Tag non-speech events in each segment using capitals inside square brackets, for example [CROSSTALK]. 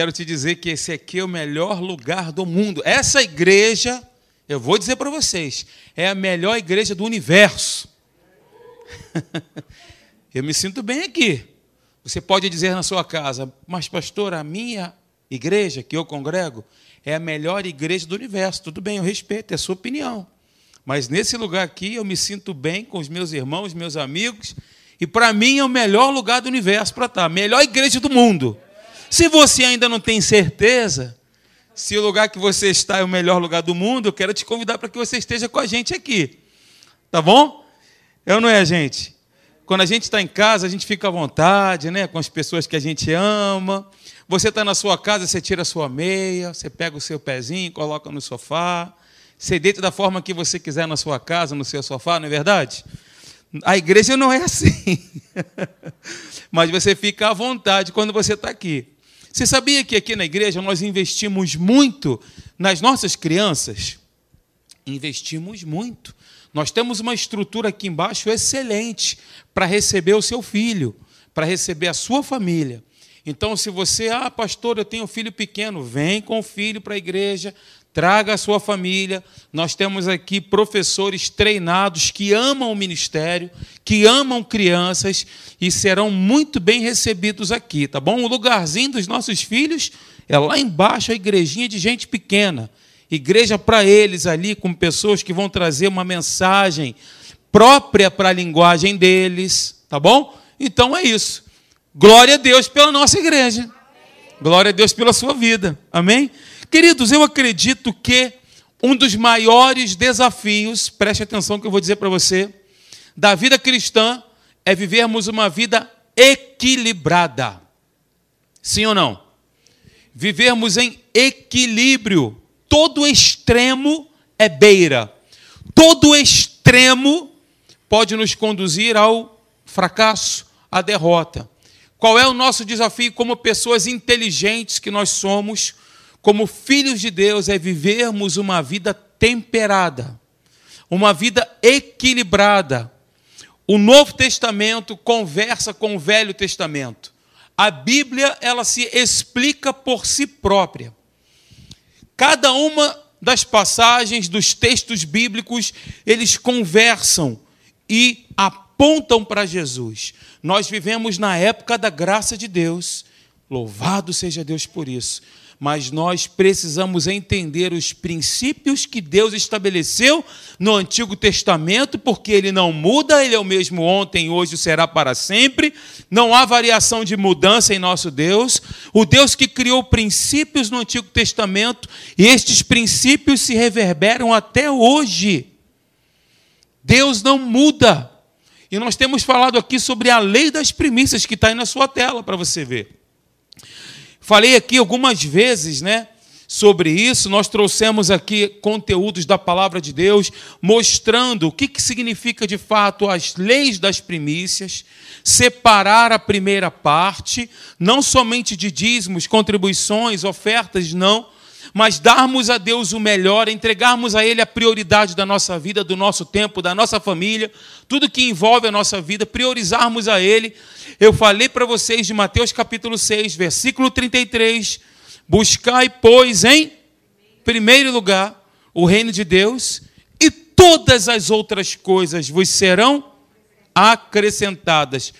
quero te dizer que esse aqui é o melhor lugar do mundo. Essa igreja, eu vou dizer para vocês, é a melhor igreja do universo. [LAUGHS] eu me sinto bem aqui. Você pode dizer na sua casa, mas pastor, a minha igreja que eu congrego é a melhor igreja do universo. Tudo bem, eu respeito, é a sua opinião. Mas nesse lugar aqui eu me sinto bem com os meus irmãos, meus amigos, e para mim é o melhor lugar do universo para estar, a melhor igreja do mundo. Se você ainda não tem certeza se o lugar que você está é o melhor lugar do mundo, eu quero te convidar para que você esteja com a gente aqui. Tá bom? Eu não é, gente? Quando a gente está em casa, a gente fica à vontade, né? Com as pessoas que a gente ama. Você está na sua casa, você tira a sua meia, você pega o seu pezinho, coloca no sofá. Você deita da forma que você quiser na sua casa, no seu sofá, não é verdade? A igreja não é assim. [LAUGHS] Mas você fica à vontade quando você está aqui. Você sabia que aqui na igreja nós investimos muito nas nossas crianças? Investimos muito. Nós temos uma estrutura aqui embaixo excelente para receber o seu filho, para receber a sua família. Então, se você, ah, pastor, eu tenho um filho pequeno, vem com o filho para a igreja, traga a sua família. Nós temos aqui professores treinados que amam o ministério, que amam crianças e serão muito bem recebidos aqui, tá bom? O lugarzinho dos nossos filhos é lá embaixo, a igrejinha de gente pequena. Igreja para eles ali, com pessoas que vão trazer uma mensagem própria para a linguagem deles, tá bom? Então é isso. Glória a Deus pela nossa igreja. Glória a Deus pela sua vida. Amém? Queridos, eu acredito que um dos maiores desafios, preste atenção que eu vou dizer para você, da vida cristã é vivermos uma vida equilibrada. Sim ou não? Vivermos em equilíbrio. Todo extremo é beira. Todo extremo pode nos conduzir ao fracasso, à derrota. Qual é o nosso desafio como pessoas inteligentes que nós somos, como filhos de Deus, é vivermos uma vida temperada, uma vida equilibrada. O Novo Testamento conversa com o Velho Testamento. A Bíblia, ela se explica por si própria. Cada uma das passagens dos textos bíblicos, eles conversam e apontam para Jesus. Nós vivemos na época da graça de Deus. Louvado seja Deus por isso. Mas nós precisamos entender os princípios que Deus estabeleceu no Antigo Testamento, porque ele não muda, ele é o mesmo ontem, hoje será para sempre. Não há variação de mudança em nosso Deus. O Deus que criou princípios no Antigo Testamento, e estes princípios se reverberam até hoje. Deus não muda. E nós temos falado aqui sobre a lei das primícias, que está aí na sua tela para você ver. Falei aqui algumas vezes, né? Sobre isso, nós trouxemos aqui conteúdos da palavra de Deus, mostrando o que, que significa de fato as leis das primícias, separar a primeira parte, não somente de dízimos, contribuições, ofertas, não, mas darmos a Deus o melhor, entregarmos a Ele a prioridade da nossa vida, do nosso tempo, da nossa família, tudo que envolve a nossa vida, priorizarmos a Ele. Eu falei para vocês de Mateus capítulo 6, versículo 33, buscai, pois, em primeiro lugar, o reino de Deus, e todas as outras coisas vos serão acrescentadas.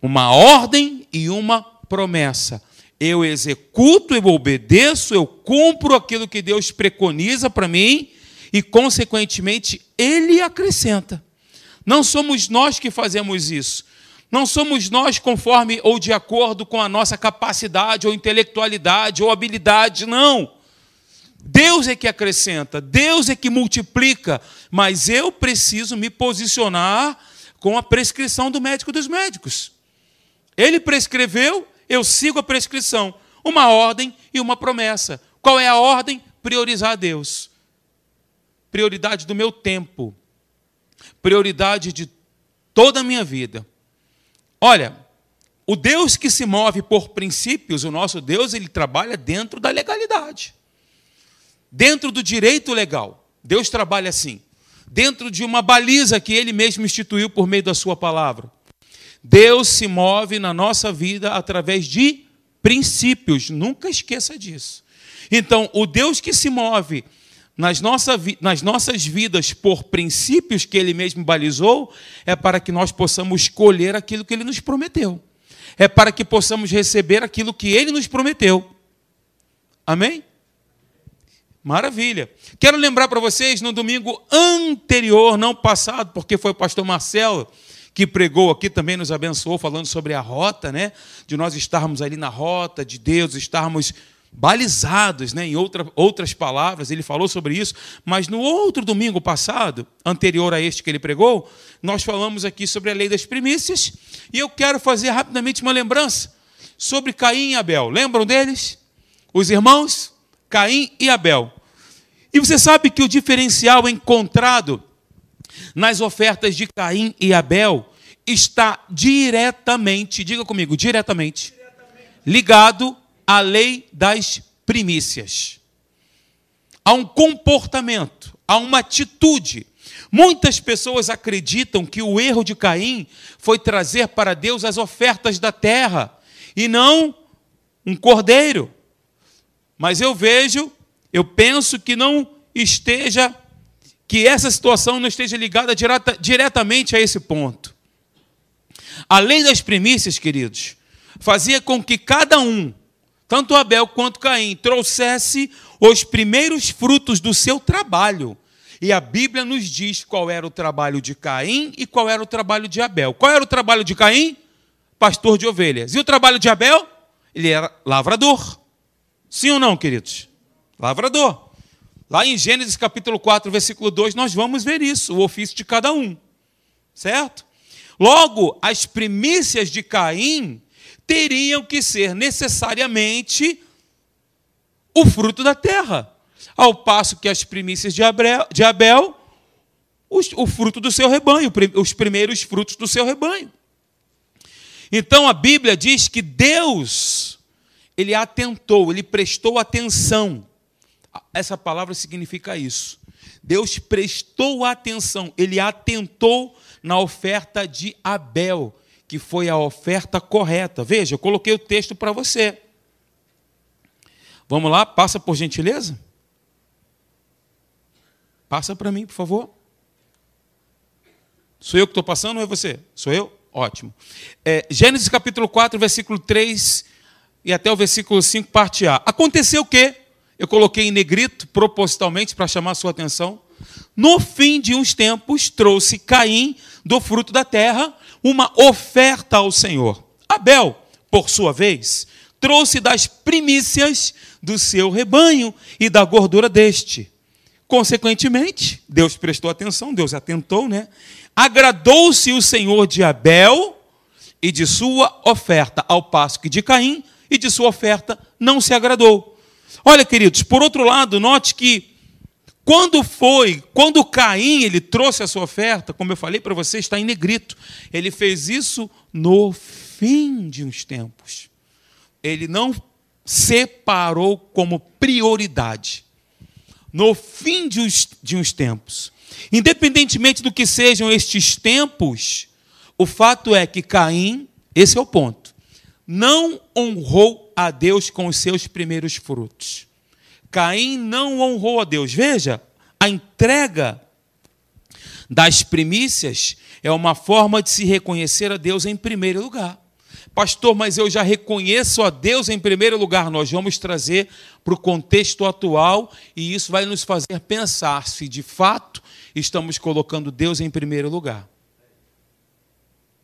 Uma ordem e uma promessa eu executo, eu obedeço, eu cumpro aquilo que Deus preconiza para mim e, consequentemente, Ele acrescenta. Não somos nós que fazemos isso. Não somos nós conforme ou de acordo com a nossa capacidade ou intelectualidade ou habilidade, não. Deus é que acrescenta, Deus é que multiplica, mas eu preciso me posicionar com a prescrição do médico dos médicos. Ele prescreveu, eu sigo a prescrição, uma ordem e uma promessa. Qual é a ordem? Priorizar a Deus. Prioridade do meu tempo. Prioridade de toda a minha vida. Olha, o Deus que se move por princípios, o nosso Deus, ele trabalha dentro da legalidade. Dentro do direito legal. Deus trabalha assim. Dentro de uma baliza que ele mesmo instituiu por meio da sua palavra. Deus se move na nossa vida através de princípios. Nunca esqueça disso. Então, o Deus que se move nas, nossa, nas nossas vidas por princípios que Ele mesmo balizou, é para que nós possamos escolher aquilo que Ele nos prometeu. É para que possamos receber aquilo que Ele nos prometeu. Amém? Maravilha. Quero lembrar para vocês, no domingo anterior, não passado, porque foi o pastor Marcelo que pregou aqui, também nos abençoou, falando sobre a rota, né? De nós estarmos ali na rota de Deus, estarmos balizados, né? em outra, outras palavras, ele falou sobre isso, mas no outro domingo passado, anterior a este que ele pregou, nós falamos aqui sobre a lei das primícias, e eu quero fazer rapidamente uma lembrança sobre Caim e Abel. Lembram deles? Os irmãos Caim e Abel. E você sabe que o diferencial encontrado nas ofertas de Caim e Abel está diretamente, diga comigo, diretamente, diretamente. ligado a lei das primícias. Há um comportamento, há uma atitude. Muitas pessoas acreditam que o erro de Caim foi trazer para Deus as ofertas da terra e não um cordeiro. Mas eu vejo, eu penso que não esteja, que essa situação não esteja ligada direta, diretamente a esse ponto. A lei das primícias, queridos, fazia com que cada um tanto Abel quanto Caim, trouxesse os primeiros frutos do seu trabalho. E a Bíblia nos diz qual era o trabalho de Caim e qual era o trabalho de Abel. Qual era o trabalho de Caim? Pastor de ovelhas. E o trabalho de Abel? Ele era lavrador. Sim ou não, queridos? Lavrador. Lá em Gênesis capítulo 4, versículo 2, nós vamos ver isso, o ofício de cada um. Certo? Logo, as primícias de Caim teriam que ser necessariamente o fruto da terra. Ao passo que as primícias de Abel, de Abel os, o fruto do seu rebanho, os primeiros frutos do seu rebanho. Então a Bíblia diz que Deus, ele atentou, ele prestou atenção. Essa palavra significa isso. Deus prestou atenção, ele atentou na oferta de Abel que foi a oferta correta. Veja, eu coloquei o texto para você. Vamos lá, passa por gentileza. Passa para mim, por favor. Sou eu que estou passando ou é você? Sou eu? Ótimo. É, Gênesis capítulo 4, versículo 3 e até o versículo 5, parte A. Aconteceu o quê? Eu coloquei em negrito propositalmente para chamar a sua atenção. No fim de uns tempos, trouxe Caim do fruto da terra uma oferta ao Senhor. Abel, por sua vez, trouxe das primícias do seu rebanho e da gordura deste. Consequentemente, Deus prestou atenção, Deus atentou, né? Agradou-se o Senhor de Abel e de sua oferta, ao passo que de Caim e de sua oferta não se agradou. Olha, queridos, por outro lado, note que quando foi, quando Caim ele trouxe a sua oferta, como eu falei para você, está em negrito. Ele fez isso no fim de uns tempos. Ele não separou como prioridade. No fim de uns, de uns tempos. Independentemente do que sejam estes tempos, o fato é que Caim, esse é o ponto, não honrou a Deus com os seus primeiros frutos. Caim não honrou a Deus. Veja, a entrega das primícias é uma forma de se reconhecer a Deus em primeiro lugar. Pastor, mas eu já reconheço a Deus em primeiro lugar. Nós vamos trazer para o contexto atual e isso vai nos fazer pensar se de fato estamos colocando Deus em primeiro lugar.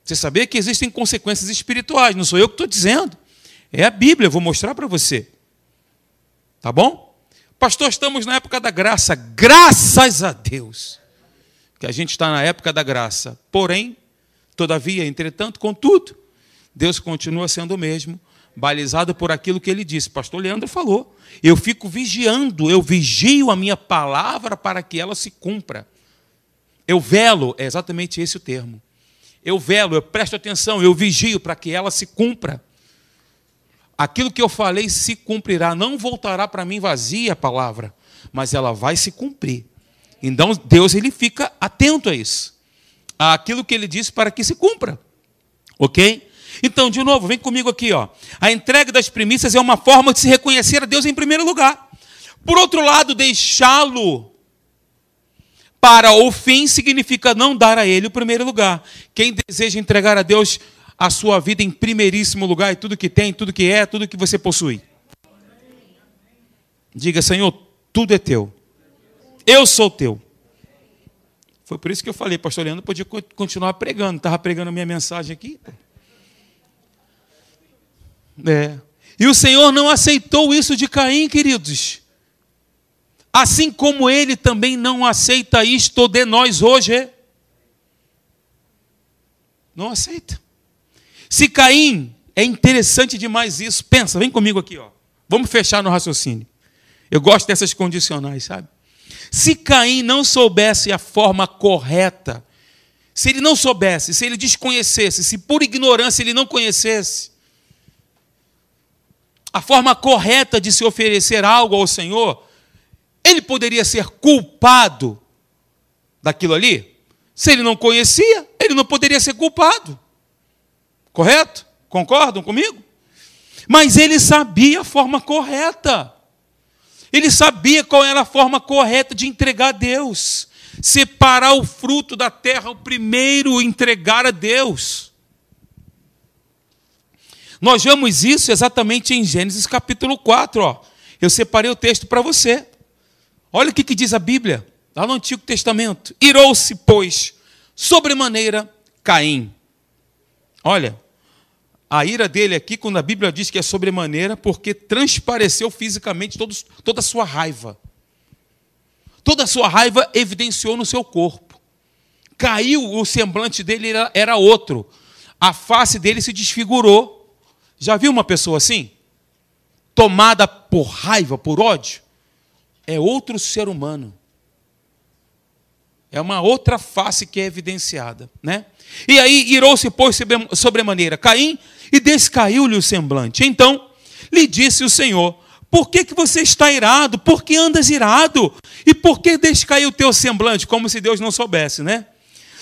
Você sabia que existem consequências espirituais, não sou eu que estou dizendo. É a Bíblia, eu vou mostrar para você. Tá bom? Pastor, estamos na época da graça. Graças a Deus que a gente está na época da graça. Porém, todavia, entretanto, contudo, Deus continua sendo o mesmo, balizado por aquilo que ele disse. Pastor Leandro falou. Eu fico vigiando, eu vigio a minha palavra para que ela se cumpra. Eu velo, é exatamente esse o termo. Eu velo, eu presto atenção, eu vigio para que ela se cumpra aquilo que eu falei se cumprirá. Não voltará para mim vazia a palavra, mas ela vai se cumprir. Então Deus ele fica atento a isso, aquilo que ele disse para que se cumpra. Ok? Então, de novo, vem comigo aqui, ó. A entrega das primícias é uma forma de se reconhecer a Deus em primeiro lugar. Por outro lado, deixá-lo para o fim significa não dar a ele o primeiro lugar. Quem deseja entregar a Deus a sua vida em primeiríssimo lugar e tudo que tem, tudo que é, tudo que você possui. Diga, Senhor, tudo é teu. Eu sou teu. Foi por isso que eu falei, pastor Leandro podia continuar pregando. Estava pregando minha mensagem aqui. É. E o Senhor não aceitou isso de Caim, queridos. Assim como ele também não aceita isto de nós hoje. Não aceita. Se Caim, é interessante demais isso. Pensa, vem comigo aqui, ó. Vamos fechar no raciocínio. Eu gosto dessas condicionais, sabe? Se Caim não soubesse a forma correta, se ele não soubesse, se ele desconhecesse, se por ignorância ele não conhecesse a forma correta de se oferecer algo ao Senhor, ele poderia ser culpado daquilo ali? Se ele não conhecia, ele não poderia ser culpado. Correto? Concordam comigo? Mas ele sabia a forma correta. Ele sabia qual era a forma correta de entregar a Deus. Separar o fruto da terra, o primeiro entregar a Deus. Nós vemos isso exatamente em Gênesis capítulo 4. Ó. Eu separei o texto para você. Olha o que, que diz a Bíblia, lá no Antigo Testamento. Irou-se, pois, sobremaneira Caim. Olha, a ira dele aqui, quando a Bíblia diz que é sobremaneira, porque transpareceu fisicamente toda a sua raiva. Toda a sua raiva evidenciou no seu corpo. Caiu, o semblante dele era, era outro. A face dele se desfigurou. Já viu uma pessoa assim? Tomada por raiva, por ódio? é outro ser humano. É uma outra face que é evidenciada, né? E aí irou-se, pois, sobremaneira Caim, e descaiu-lhe o semblante. Então lhe disse o Senhor: Por que, que você está irado? Por que andas irado? E por que descaiu o teu semblante? Como se Deus não soubesse, né?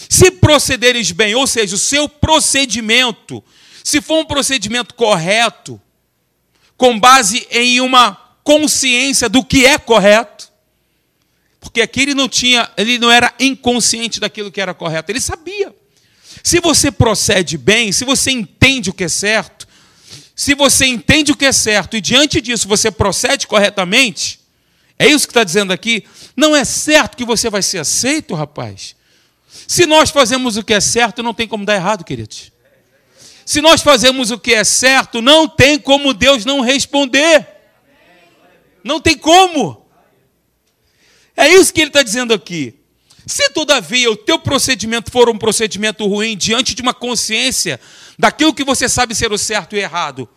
Se procederes bem, ou seja, o seu procedimento, se for um procedimento correto, com base em uma consciência do que é correto. Porque aqui ele não tinha, ele não era inconsciente daquilo que era correto, ele sabia. Se você procede bem, se você entende o que é certo, se você entende o que é certo e diante disso você procede corretamente, é isso que está dizendo aqui, não é certo que você vai ser aceito, rapaz. Se nós fazemos o que é certo, não tem como dar errado, queridos. Se nós fazemos o que é certo, não tem como Deus não responder. Não tem como. É isso que ele está dizendo aqui. Se todavia o teu procedimento for um procedimento ruim diante de uma consciência daquilo que você sabe ser o certo e errado,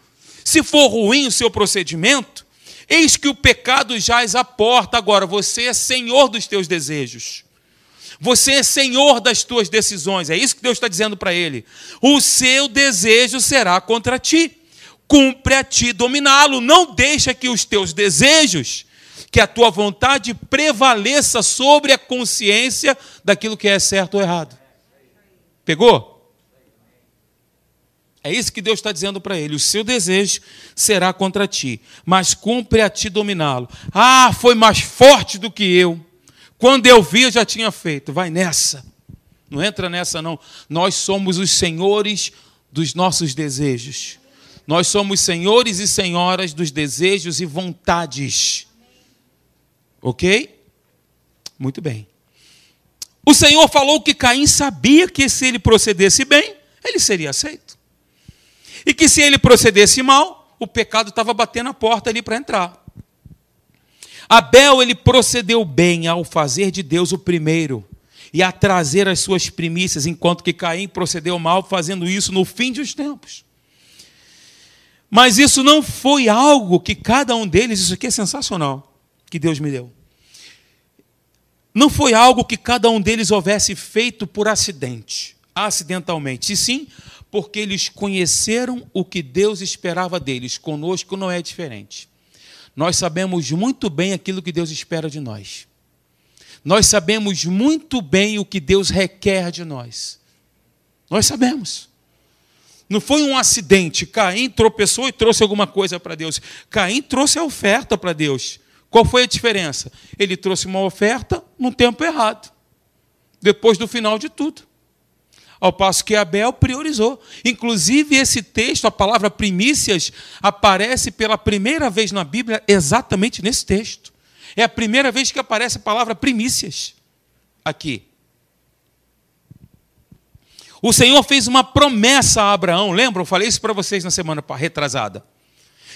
se for ruim o seu procedimento, eis que o pecado jaz à porta. Agora, você é senhor dos teus desejos. Você é senhor das tuas decisões. É isso que Deus está dizendo para ele. O seu desejo será contra ti cumpre a ti dominá-lo. Não deixa que os teus desejos, que a tua vontade prevaleça sobre a consciência daquilo que é certo ou errado. Pegou? É isso que Deus está dizendo para ele. O seu desejo será contra ti, mas cumpre a ti dominá-lo. Ah, foi mais forte do que eu. Quando eu vi, eu já tinha feito. Vai nessa. Não entra nessa, não. Nós somos os senhores dos nossos desejos. Nós somos senhores e senhoras dos desejos e vontades. Ok? Muito bem. O Senhor falou que Caim sabia que se ele procedesse bem, ele seria aceito. E que se ele procedesse mal, o pecado estava batendo a porta ali para entrar. Abel ele procedeu bem ao fazer de Deus o primeiro e a trazer as suas primícias, enquanto que Caim procedeu mal fazendo isso no fim dos tempos. Mas isso não foi algo que cada um deles, isso aqui é sensacional, que Deus me deu. Não foi algo que cada um deles houvesse feito por acidente, acidentalmente, e sim porque eles conheceram o que Deus esperava deles. Conosco não é diferente. Nós sabemos muito bem aquilo que Deus espera de nós. Nós sabemos muito bem o que Deus requer de nós. Nós sabemos. Não foi um acidente. Caim tropeçou e trouxe alguma coisa para Deus. Caim trouxe a oferta para Deus. Qual foi a diferença? Ele trouxe uma oferta no tempo errado, depois do final de tudo. Ao passo que Abel priorizou. Inclusive, esse texto, a palavra primícias, aparece pela primeira vez na Bíblia exatamente nesse texto. É a primeira vez que aparece a palavra primícias aqui. O Senhor fez uma promessa a Abraão, lembram? Eu falei isso para vocês na semana retrasada.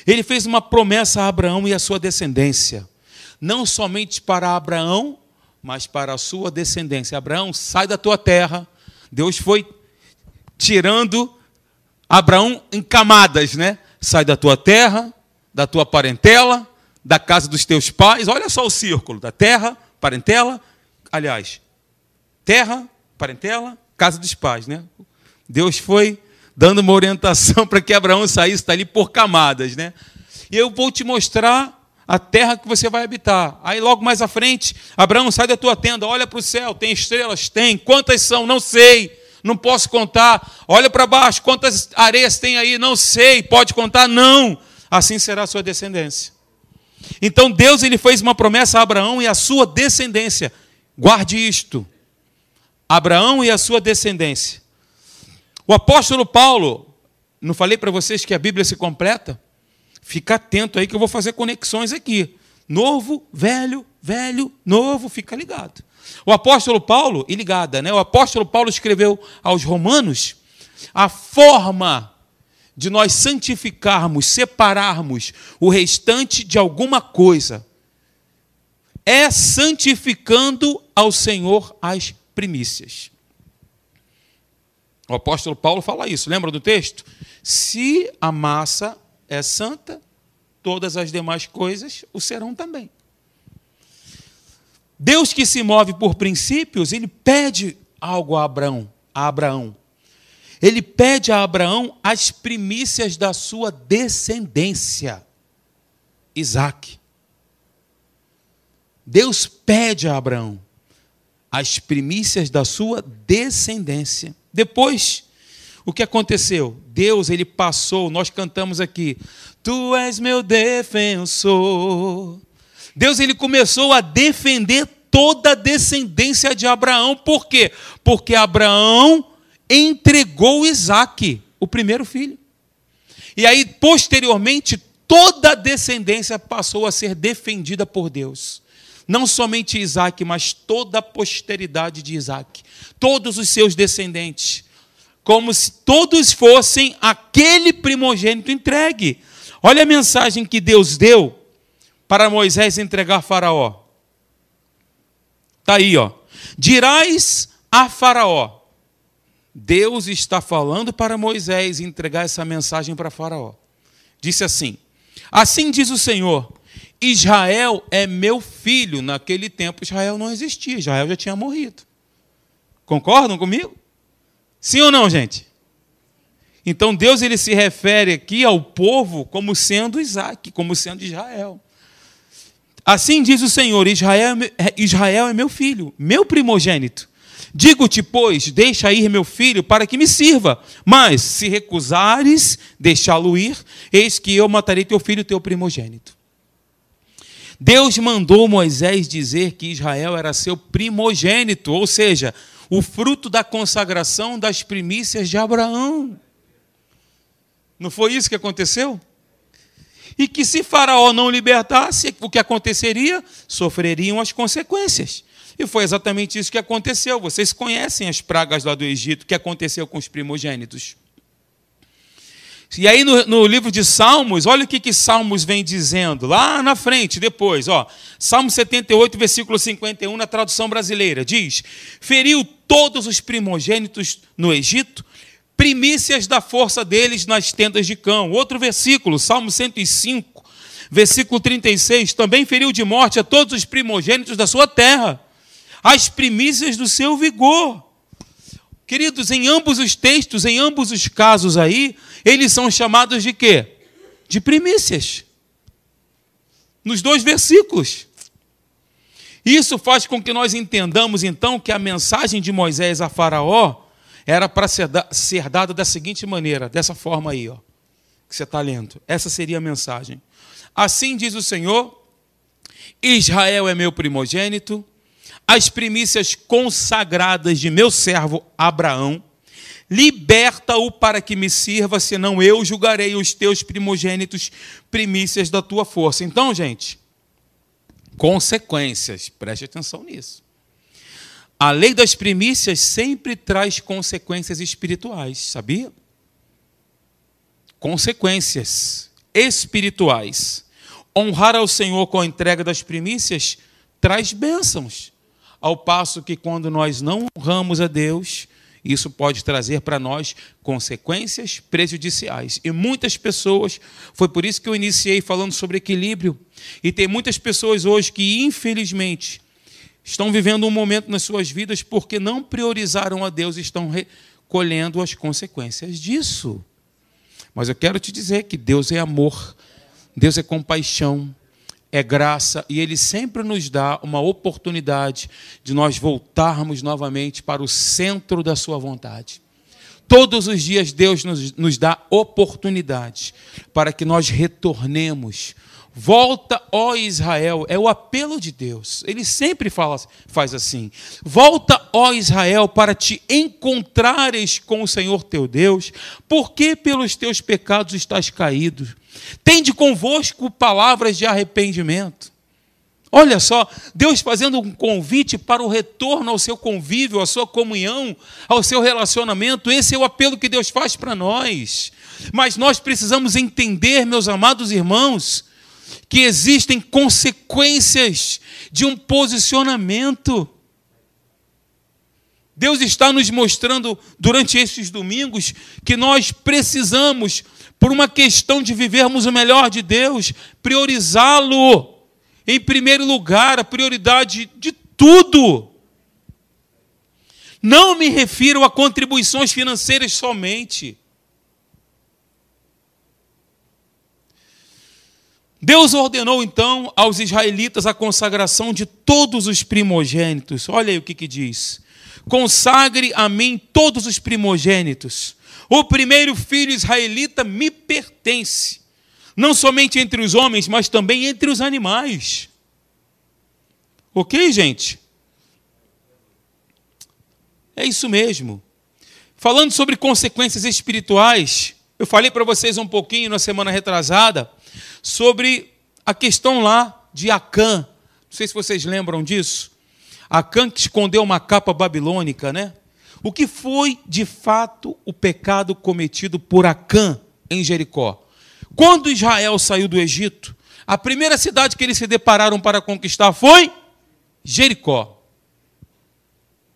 Ele fez uma promessa a Abraão e a sua descendência, não somente para Abraão, mas para a sua descendência. Abraão, sai da tua terra. Deus foi tirando Abraão em camadas, né? Sai da tua terra, da tua parentela, da casa dos teus pais. Olha só o círculo: da terra, parentela, aliás, terra, parentela, casa dos pais, né? Deus foi dando uma orientação [LAUGHS] para que Abraão saísse dali por camadas, né? E eu vou te mostrar a terra que você vai habitar. Aí logo mais à frente, Abraão, sai da tua tenda, olha para o céu, tem estrelas? Tem. Quantas são? Não sei. Não posso contar. Olha para baixo, quantas areias tem aí? Não sei. Pode contar? Não. Assim será a sua descendência. Então Deus ele fez uma promessa a Abraão e a sua descendência. Guarde isto. Abraão e a sua descendência. O apóstolo Paulo, não falei para vocês que a Bíblia se completa? Fica atento aí que eu vou fazer conexões aqui. Novo, velho, velho, novo, fica ligado. O apóstolo Paulo, e ligada, né? O apóstolo Paulo escreveu aos Romanos a forma de nós santificarmos, separarmos o restante de alguma coisa é santificando ao Senhor as primícias. O apóstolo Paulo fala isso, lembra do texto? Se a massa é santa, todas as demais coisas o serão também. Deus que se move por princípios, ele pede algo a Abraão, a Abraão. Ele pede a Abraão as primícias da sua descendência, Isaac. Deus pede a Abraão as primícias da sua descendência. Depois, o que aconteceu? Deus, ele passou, nós cantamos aqui, Tu és meu defensor. Deus, ele começou a defender toda a descendência de Abraão. Por quê? Porque Abraão entregou Isaac, o primeiro filho. E aí, posteriormente, toda a descendência passou a ser defendida por Deus. Não somente Isaac, mas toda a posteridade de Isaac todos os seus descendentes, como se todos fossem aquele primogênito entregue. Olha a mensagem que Deus deu para Moisés entregar a Faraó. Está aí, ó. Dirás a Faraó. Deus está falando para Moisés entregar essa mensagem para Faraó. Disse assim: Assim diz o Senhor: Israel é meu filho. Naquele tempo, Israel não existia, Israel já tinha morrido. Concordam comigo? Sim ou não, gente? Então Deus ele se refere aqui ao povo como sendo Isaac, como sendo Israel. Assim diz o Senhor: Israel, é Israel é meu filho, meu primogênito. Digo-te, pois, deixa ir meu filho para que me sirva. Mas, se recusares deixá-lo ir, eis que eu matarei teu filho, teu primogênito. Deus mandou Moisés dizer que Israel era seu primogênito, ou seja, o fruto da consagração das primícias de Abraão. Não foi isso que aconteceu? E que se Faraó não libertasse, o que aconteceria? Sofreriam as consequências. E foi exatamente isso que aconteceu. Vocês conhecem as pragas lá do Egito, que aconteceu com os primogênitos. E aí no, no, livro de Salmos, olha o que, que Salmos vem dizendo, lá na frente, depois, ó. Salmo 78, versículo 51, na tradução brasileira, diz: Feriu todos os primogênitos no Egito, primícias da força deles nas tendas de cão. Outro versículo, Salmo 105, versículo 36, também feriu de morte a todos os primogênitos da sua terra, as primícias do seu vigor. Queridos, em ambos os textos, em ambos os casos aí, eles são chamados de quê? De primícias. Nos dois versículos. Isso faz com que nós entendamos então que a mensagem de Moisés a Faraó era para ser, ser dado da seguinte maneira, dessa forma aí, ó, que você está lendo. Essa seria a mensagem. Assim diz o Senhor: Israel é meu primogênito, as primícias consagradas de meu servo Abraão, liberta-o para que me sirva, senão eu julgarei os teus primogênitos, primícias da tua força. Então, gente, consequências, preste atenção nisso. A lei das primícias sempre traz consequências espirituais, sabia? Consequências espirituais. Honrar ao Senhor com a entrega das primícias traz bênçãos. Ao passo que quando nós não honramos a Deus, isso pode trazer para nós consequências prejudiciais. E muitas pessoas, foi por isso que eu iniciei falando sobre equilíbrio, e tem muitas pessoas hoje que, infelizmente, estão vivendo um momento nas suas vidas porque não priorizaram a Deus e estão recolhendo as consequências disso. Mas eu quero te dizer que Deus é amor, Deus é compaixão, é graça e Ele sempre nos dá uma oportunidade de nós voltarmos novamente para o centro da Sua vontade. Todos os dias Deus nos, nos dá oportunidade para que nós retornemos Volta, ó Israel, é o apelo de Deus. Ele sempre fala, faz assim: Volta, ó Israel, para te encontrares com o Senhor teu Deus, porque pelos teus pecados estás caído. Tende convosco palavras de arrependimento. Olha só, Deus fazendo um convite para o retorno ao seu convívio, à sua comunhão, ao seu relacionamento. Esse é o apelo que Deus faz para nós. Mas nós precisamos entender, meus amados irmãos, que existem consequências de um posicionamento. Deus está nos mostrando durante esses domingos que nós precisamos, por uma questão de vivermos o melhor de Deus, priorizá-lo em primeiro lugar, a prioridade de tudo. Não me refiro a contribuições financeiras somente. Deus ordenou então aos israelitas a consagração de todos os primogênitos. Olha aí o que, que diz: consagre a mim todos os primogênitos. O primeiro filho israelita me pertence, não somente entre os homens, mas também entre os animais. Ok, gente? É isso mesmo. Falando sobre consequências espirituais, eu falei para vocês um pouquinho na semana retrasada sobre a questão lá de Acã. Não sei se vocês lembram disso. Acã que escondeu uma capa babilônica, né? O que foi de fato o pecado cometido por Acã em Jericó? Quando Israel saiu do Egito, a primeira cidade que eles se depararam para conquistar foi Jericó.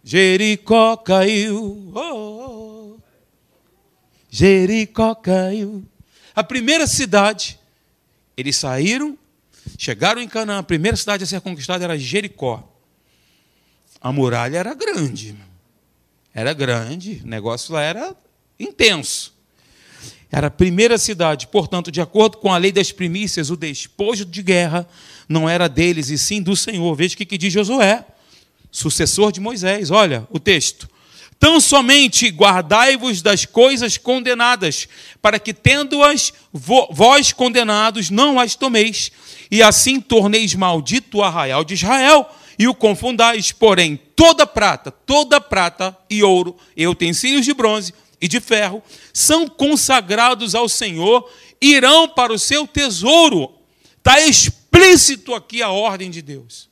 Jericó caiu. Oh, oh. oh. Jericó caiu. A primeira cidade eles saíram, chegaram em Canaã, a primeira cidade a ser conquistada era Jericó. A muralha era grande. Era grande, o negócio lá era intenso. Era a primeira cidade, portanto, de acordo com a lei das primícias, o despojo de guerra não era deles, e sim do Senhor. Veja o que diz Josué, sucessor de Moisés. Olha o texto. Tão somente guardai-vos das coisas condenadas, para que, tendo-as vós condenados, não as tomeis, e assim torneis maldito o arraial de Israel, e o confundais, porém, toda prata, toda prata e ouro, e utensílios de bronze e de ferro, são consagrados ao Senhor, irão para o seu tesouro. Está explícito aqui a ordem de Deus.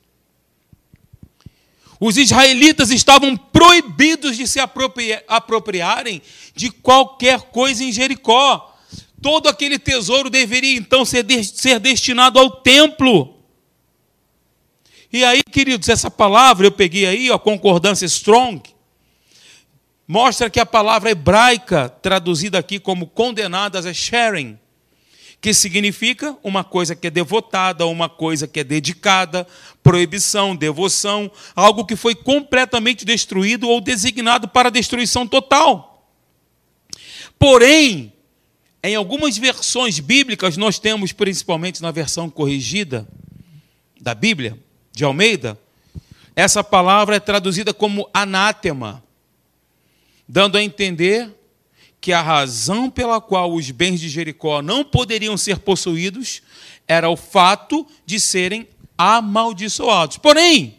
Os israelitas estavam proibidos de se apropriarem de qualquer coisa em Jericó. Todo aquele tesouro deveria então ser, ser destinado ao templo. E aí, queridos, essa palavra eu peguei aí, a concordância strong, mostra que a palavra hebraica, traduzida aqui como condenadas, é sharing que significa uma coisa que é devotada, uma coisa que é dedicada, proibição, devoção, algo que foi completamente destruído ou designado para destruição total. Porém, em algumas versões bíblicas, nós temos, principalmente na versão corrigida da Bíblia, de Almeida, essa palavra é traduzida como anátema. dando a entender que a razão pela qual os bens de Jericó não poderiam ser possuídos era o fato de serem amaldiçoados. Porém,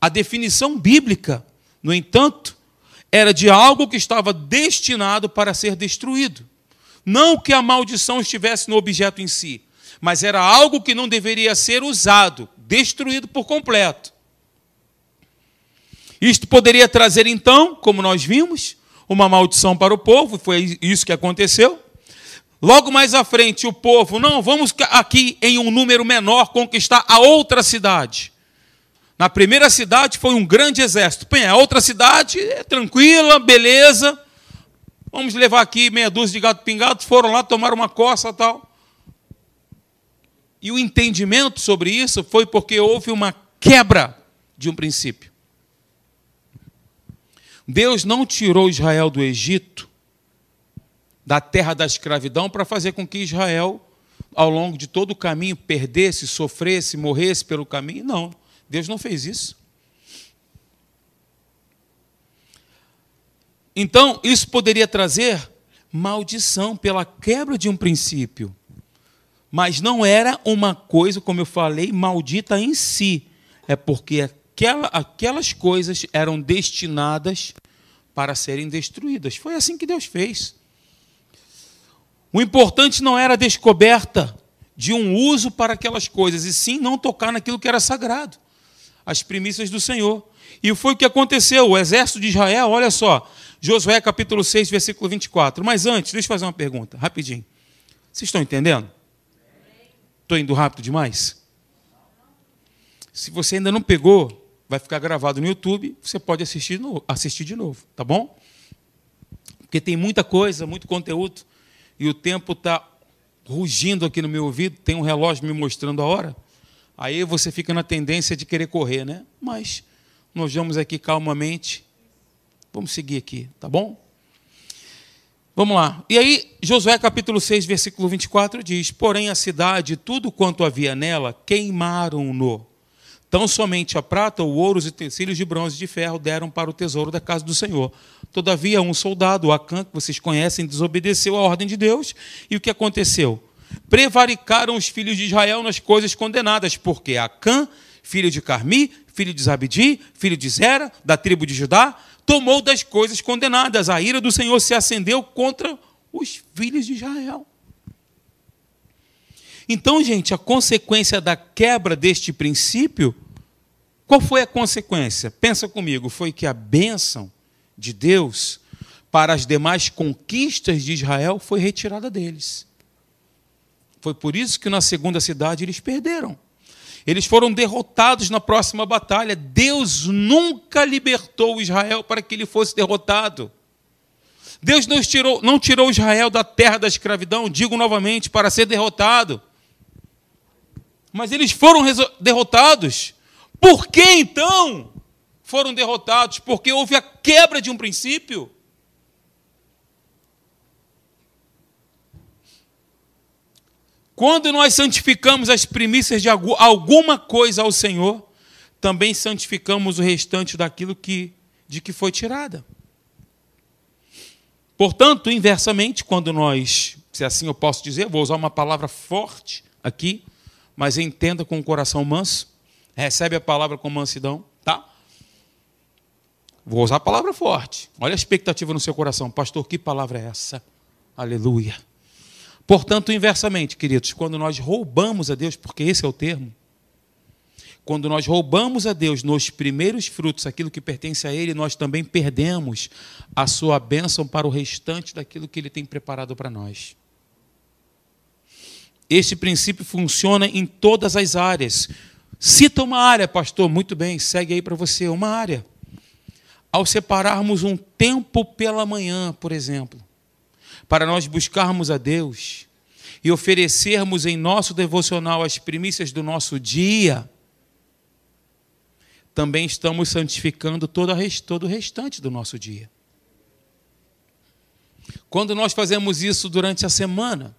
a definição bíblica, no entanto, era de algo que estava destinado para ser destruído. Não que a maldição estivesse no objeto em si, mas era algo que não deveria ser usado, destruído por completo. Isto poderia trazer, então, como nós vimos, uma maldição para o povo, foi isso que aconteceu. Logo mais à frente, o povo, não, vamos aqui em um número menor conquistar a outra cidade. Na primeira cidade foi um grande exército. Bem, a outra cidade é tranquila, beleza. Vamos levar aqui meia dúzia de gato pingado. Foram lá tomar uma coça tal. E o entendimento sobre isso foi porque houve uma quebra de um princípio. Deus não tirou Israel do Egito, da terra da escravidão, para fazer com que Israel, ao longo de todo o caminho, perdesse, sofresse, morresse pelo caminho. Não, Deus não fez isso. Então, isso poderia trazer maldição pela quebra de um princípio. Mas não era uma coisa, como eu falei, maldita em si. É porque aquela, aquelas coisas eram destinadas para serem destruídas. Foi assim que Deus fez. O importante não era a descoberta de um uso para aquelas coisas, e sim não tocar naquilo que era sagrado, as primícias do Senhor. E foi o que aconteceu. O exército de Israel, olha só, Josué capítulo 6, versículo 24. Mas antes, deixa eu fazer uma pergunta, rapidinho. Vocês estão entendendo? Estou indo rápido demais? Se você ainda não pegou, vai ficar gravado no YouTube, você pode assistir, no, assistir de novo, tá bom? Porque tem muita coisa, muito conteúdo, e o tempo está rugindo aqui no meu ouvido, tem um relógio me mostrando a hora, aí você fica na tendência de querer correr, né? Mas nós vamos aqui calmamente, vamos seguir aqui, tá bom? Vamos lá. E aí, Josué capítulo 6, versículo 24 diz: Porém, a cidade, tudo quanto havia nela, queimaram-no Tão somente a prata, o ouro, os utensílios de bronze e de ferro deram para o tesouro da casa do Senhor. Todavia, um soldado, Acã, que vocês conhecem, desobedeceu à ordem de Deus. E o que aconteceu? Prevaricaram os filhos de Israel nas coisas condenadas, porque Acã, filho de Carmi, filho de Zabdi, filho de Zera, da tribo de Judá, tomou das coisas condenadas. A ira do Senhor se acendeu contra os filhos de Israel. Então, gente, a consequência da quebra deste princípio, qual foi a consequência? Pensa comigo, foi que a bênção de Deus para as demais conquistas de Israel foi retirada deles. Foi por isso que na segunda cidade eles perderam. Eles foram derrotados na próxima batalha. Deus nunca libertou Israel para que ele fosse derrotado. Deus não tirou, não tirou Israel da terra da escravidão, digo novamente, para ser derrotado. Mas eles foram derrotados. Por que então foram derrotados? Porque houve a quebra de um princípio. Quando nós santificamos as primícias de alguma coisa ao Senhor, também santificamos o restante daquilo que, de que foi tirada. Portanto, inversamente, quando nós, se assim eu posso dizer, vou usar uma palavra forte aqui, mas entenda com o coração manso. Recebe a palavra com mansidão, tá? Vou usar a palavra forte. Olha a expectativa no seu coração. Pastor, que palavra é essa? Aleluia. Portanto, inversamente, queridos, quando nós roubamos a Deus, porque esse é o termo, quando nós roubamos a Deus nos primeiros frutos, aquilo que pertence a Ele, nós também perdemos a sua bênção para o restante daquilo que Ele tem preparado para nós. Este princípio funciona em todas as áreas. Cita uma área, pastor, muito bem, segue aí para você, uma área. Ao separarmos um tempo pela manhã, por exemplo, para nós buscarmos a Deus e oferecermos em nosso devocional as primícias do nosso dia, também estamos santificando todo o restante do nosso dia. Quando nós fazemos isso durante a semana,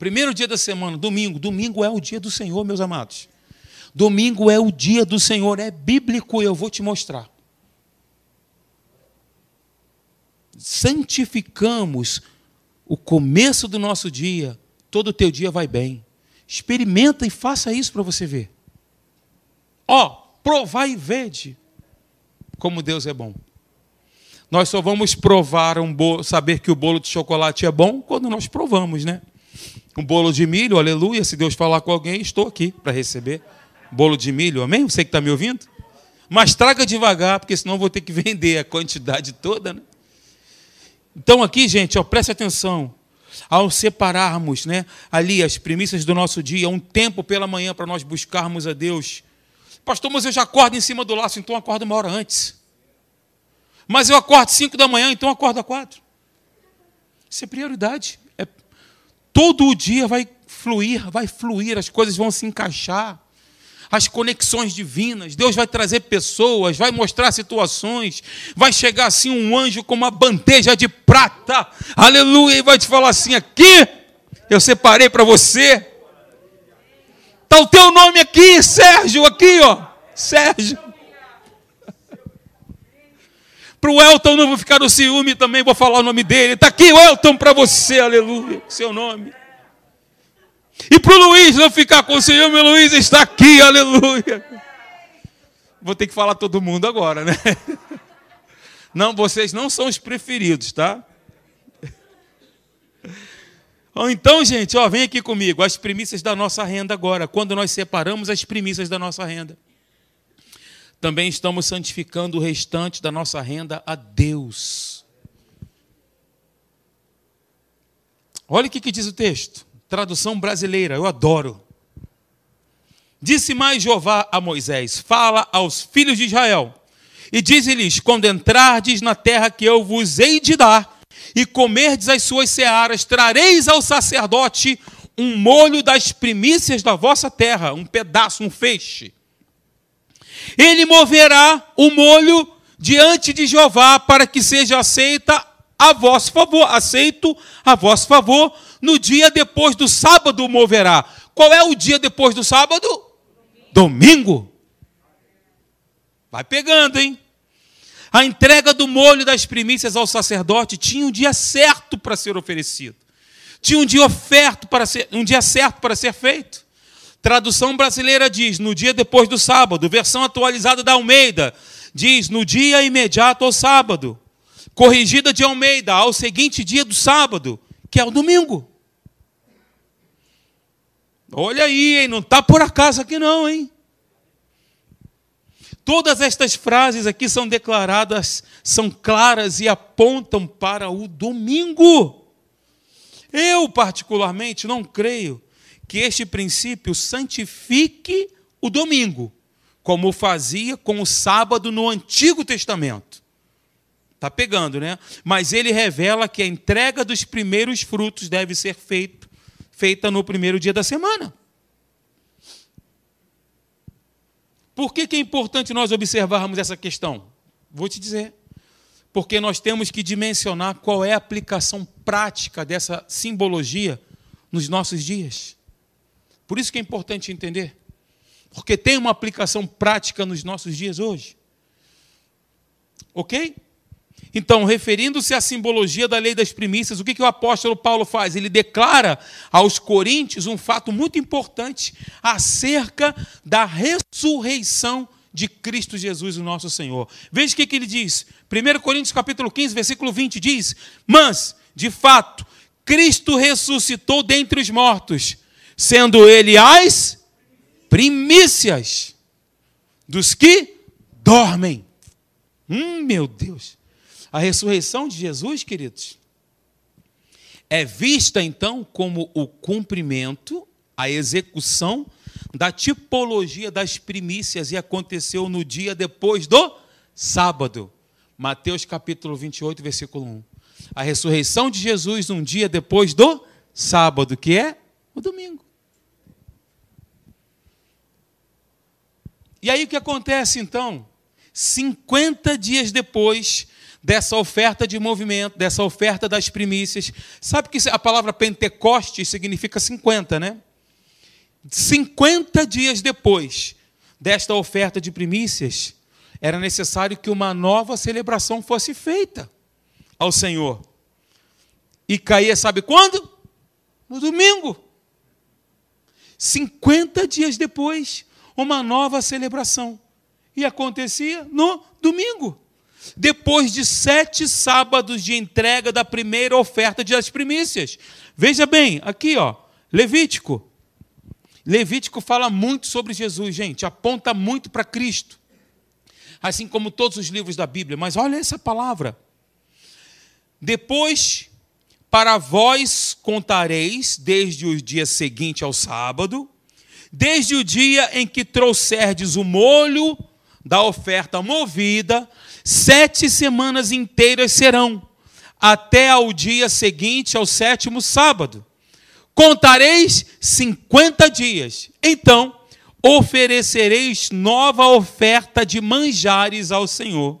Primeiro dia da semana, domingo. Domingo é o dia do Senhor, meus amados. Domingo é o dia do Senhor, é bíblico, eu vou te mostrar. santificamos o começo do nosso dia, todo o teu dia vai bem. Experimenta e faça isso para você ver. Ó, oh, provai e vede como Deus é bom. Nós só vamos provar um bolo, saber que o bolo de chocolate é bom quando nós provamos, né? Um bolo de milho, aleluia. Se Deus falar com alguém, estou aqui para receber. Bolo de milho, amém? Você que está me ouvindo? Mas traga devagar, porque senão vou ter que [LAUGHS] vender a quantidade toda, né? Então aqui, gente, ó, preste atenção. Ao separarmos né, ali as primícias do nosso dia, um tempo pela manhã para nós buscarmos a Deus. Pastor, mas eu já acordo em cima do laço, então acordo uma hora antes. Mas eu acordo cinco da manhã, então acordo a quatro. Isso é prioridade. Todo o dia vai fluir, vai fluir, as coisas vão se encaixar. As conexões divinas, Deus vai trazer pessoas, vai mostrar situações, vai chegar assim um anjo com uma bandeja de prata, aleluia, e vai te falar assim: aqui, eu separei para você. Está o teu nome aqui, Sérgio, aqui, ó, Sérgio. Para o Elton não vou ficar no ciúme também, vou falar o nome dele. Está aqui o Elton para você, aleluia, seu nome. E para o Luiz não ficar com ciúme, o Luiz está aqui, aleluia. Vou ter que falar todo mundo agora, né? [LAUGHS] Não, vocês não são os preferidos, tá? [LAUGHS] Então, gente, ó, vem aqui comigo, as primícias da nossa renda agora, quando nós separamos as primícias da nossa renda também estamos santificando o restante da nossa renda a Deus. Olha o que diz o texto, tradução brasileira, eu adoro. Disse mais Jeová a Moisés: Fala aos filhos de Israel, e diz-lhes: Quando entrardes na terra que eu vos hei de dar, e comerdes as suas searas, trareis ao sacerdote um molho das primícias da vossa terra, um pedaço, um feixe ele moverá o molho diante de Jeová para que seja aceita a vosso favor, aceito a vosso favor, no dia depois do sábado moverá. Qual é o dia depois do sábado? Domingo. Vai pegando, hein? A entrega do molho das primícias ao sacerdote tinha um dia certo para ser oferecido. Tinha um dia oferto para ser, um dia certo para ser feito. Tradução brasileira diz no dia depois do sábado. Versão atualizada da Almeida diz no dia imediato ao sábado. Corrigida de Almeida ao seguinte dia do sábado, que é o domingo. Olha aí, hein? não está por acaso aqui não, hein? Todas estas frases aqui são declaradas, são claras e apontam para o domingo. Eu, particularmente, não creio que este princípio santifique o domingo, como fazia com o sábado no Antigo Testamento. Está pegando, né? Mas ele revela que a entrega dos primeiros frutos deve ser feito, feita no primeiro dia da semana. Por que, que é importante nós observarmos essa questão? Vou te dizer. Porque nós temos que dimensionar qual é a aplicação prática dessa simbologia nos nossos dias. Por isso que é importante entender. Porque tem uma aplicação prática nos nossos dias hoje. Ok? Então, referindo-se à simbologia da lei das primícias, o que, que o apóstolo Paulo faz? Ele declara aos coríntios um fato muito importante acerca da ressurreição de Cristo Jesus, o nosso Senhor. Veja o que, que ele diz. 1 Coríntios capítulo 15, versículo 20 diz: Mas, de fato, Cristo ressuscitou dentre os mortos, sendo ele as primícias dos que dormem. Hum, meu Deus. A ressurreição de Jesus, queridos, é vista então como o cumprimento, a execução da tipologia das primícias e aconteceu no dia depois do sábado. Mateus capítulo 28, versículo 1. A ressurreição de Jesus um dia depois do sábado, que é o domingo. E aí o que acontece então? 50 dias depois dessa oferta de movimento, dessa oferta das primícias, sabe que a palavra Pentecoste significa 50, né? 50 dias depois desta oferta de primícias, era necessário que uma nova celebração fosse feita. ao Senhor. E caía, sabe quando? No domingo. 50 dias depois, uma nova celebração. E acontecia no domingo. Depois de sete sábados de entrega da primeira oferta das primícias. Veja bem, aqui, ó, Levítico. Levítico fala muito sobre Jesus, gente, aponta muito para Cristo. Assim como todos os livros da Bíblia, mas olha essa palavra. Depois, para vós contareis, desde o dia seguinte ao sábado, desde o dia em que trouxerdes o molho da oferta movida, sete semanas inteiras serão, até ao dia seguinte ao sétimo sábado contareis 50 dias. Então, oferecereis nova oferta de manjares ao Senhor.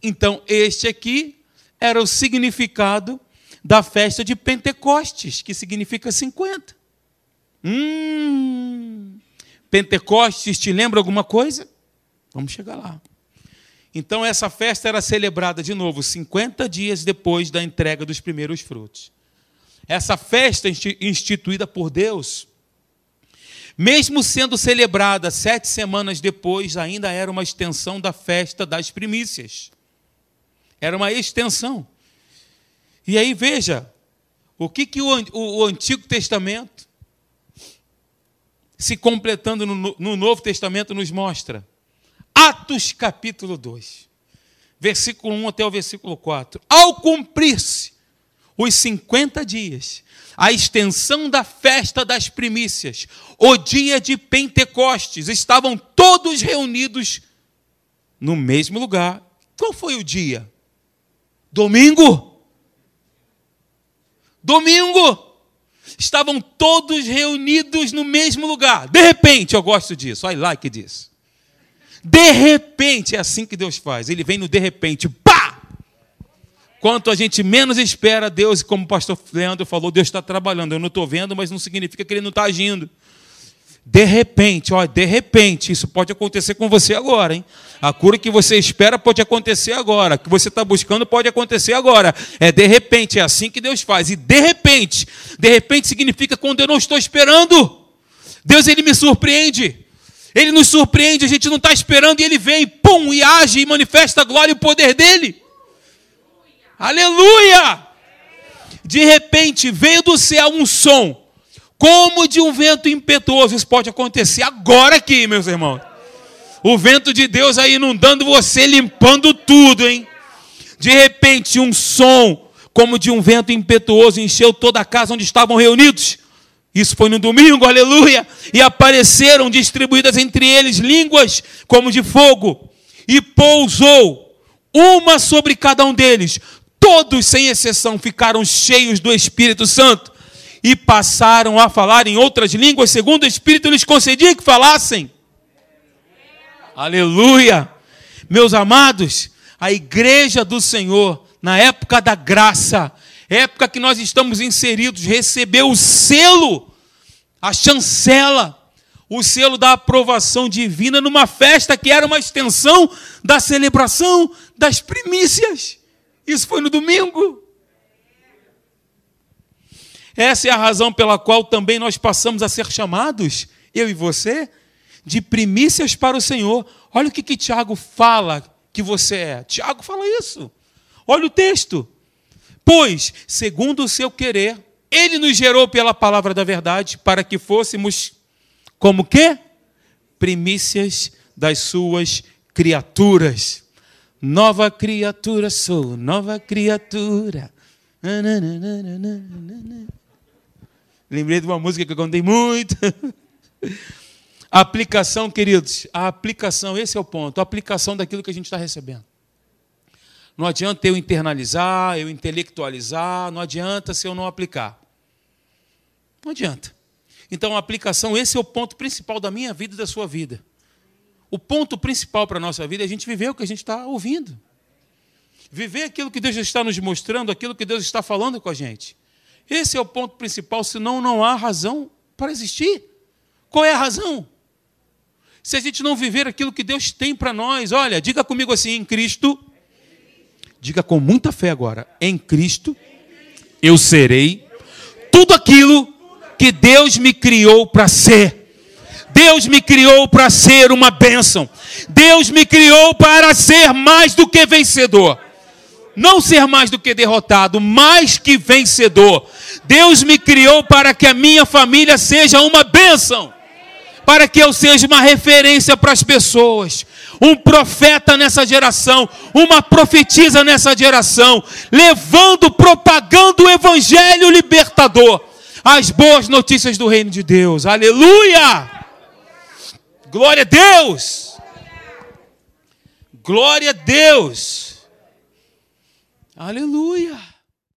Então, este aqui era o significado da festa de Pentecostes, que significa 50. Hum, Pentecostes te lembra alguma coisa? Vamos chegar lá. Então, essa festa era celebrada de novo 50 dias depois da entrega dos primeiros frutos. Essa festa instituída por Deus, mesmo sendo celebrada sete semanas depois, ainda era uma extensão da festa das primícias. Era uma extensão. E aí veja, o que, que o, o, o Antigo Testamento, se completando no, no Novo Testamento, nos mostra? Atos capítulo 2, versículo 1 até o versículo 4. Ao cumprir-se os 50 dias, a extensão da festa das primícias, o dia de Pentecostes, estavam todos reunidos no mesmo lugar. Qual foi o dia? Domingo. Domingo. Estavam todos reunidos no mesmo lugar. De repente, eu gosto disso. I like disso. De repente, é assim que Deus faz. Ele vem no de repente. Quanto a gente menos espera Deus, como o pastor Leandro falou, Deus está trabalhando. Eu não estou vendo, mas não significa que ele não está agindo. De repente, ó, de repente, isso pode acontecer com você agora, hein? A cura que você espera pode acontecer agora. Que você está buscando pode acontecer agora. É de repente, é assim que Deus faz. E de repente, de repente significa quando eu não estou esperando. Deus, ele me surpreende. Ele nos surpreende, a gente não está esperando e ele vem, pum, e age e manifesta a glória e o poder dele. Aleluia! De repente veio do céu um som, como de um vento impetuoso. Isso pode acontecer agora aqui, meus irmãos. O vento de Deus aí inundando você, limpando tudo, hein? De repente, um som, como de um vento impetuoso, encheu toda a casa onde estavam reunidos. Isso foi no domingo, aleluia. E apareceram distribuídas entre eles línguas como de fogo, e pousou uma sobre cada um deles todos, sem exceção, ficaram cheios do Espírito Santo e passaram a falar em outras línguas, segundo o Espírito lhes concedia que falassem. Aleluia! Meus amados, a igreja do Senhor, na época da graça, época que nós estamos inseridos, recebeu o selo, a chancela, o selo da aprovação divina numa festa que era uma extensão da celebração das primícias. Isso foi no domingo. Essa é a razão pela qual também nós passamos a ser chamados, eu e você, de primícias para o Senhor. Olha o que, que Tiago fala que você é. Tiago fala isso. Olha o texto. Pois, segundo o seu querer, ele nos gerou pela palavra da verdade para que fôssemos como que? Primícias das suas criaturas. Nova criatura sou, nova criatura. Lembrei de uma música que eu contei muito. [LAUGHS] aplicação, queridos, a aplicação, esse é o ponto, a aplicação daquilo que a gente está recebendo. Não adianta eu internalizar, eu intelectualizar, não adianta se eu não aplicar. Não adianta. Então, a aplicação, esse é o ponto principal da minha vida e da sua vida o ponto principal para a nossa vida é a gente viver o que a gente está ouvindo. Viver aquilo que Deus está nos mostrando, aquilo que Deus está falando com a gente. Esse é o ponto principal, senão não há razão para existir. Qual é a razão? Se a gente não viver aquilo que Deus tem para nós, olha, diga comigo assim, em Cristo, Diga com muita fé agora: em Cristo eu serei tudo aquilo que Deus me criou para ser. Deus me criou para ser uma bênção. Deus me criou para ser mais do que vencedor. Não ser mais do que derrotado, mais que vencedor. Deus me criou para que a minha família seja uma bênção. Para que eu seja uma referência para as pessoas. Um profeta nessa geração, uma profetisa nessa geração, levando, propagando o evangelho libertador, as boas notícias do reino de Deus. Aleluia! Glória a Deus! Glória a Deus! Aleluia!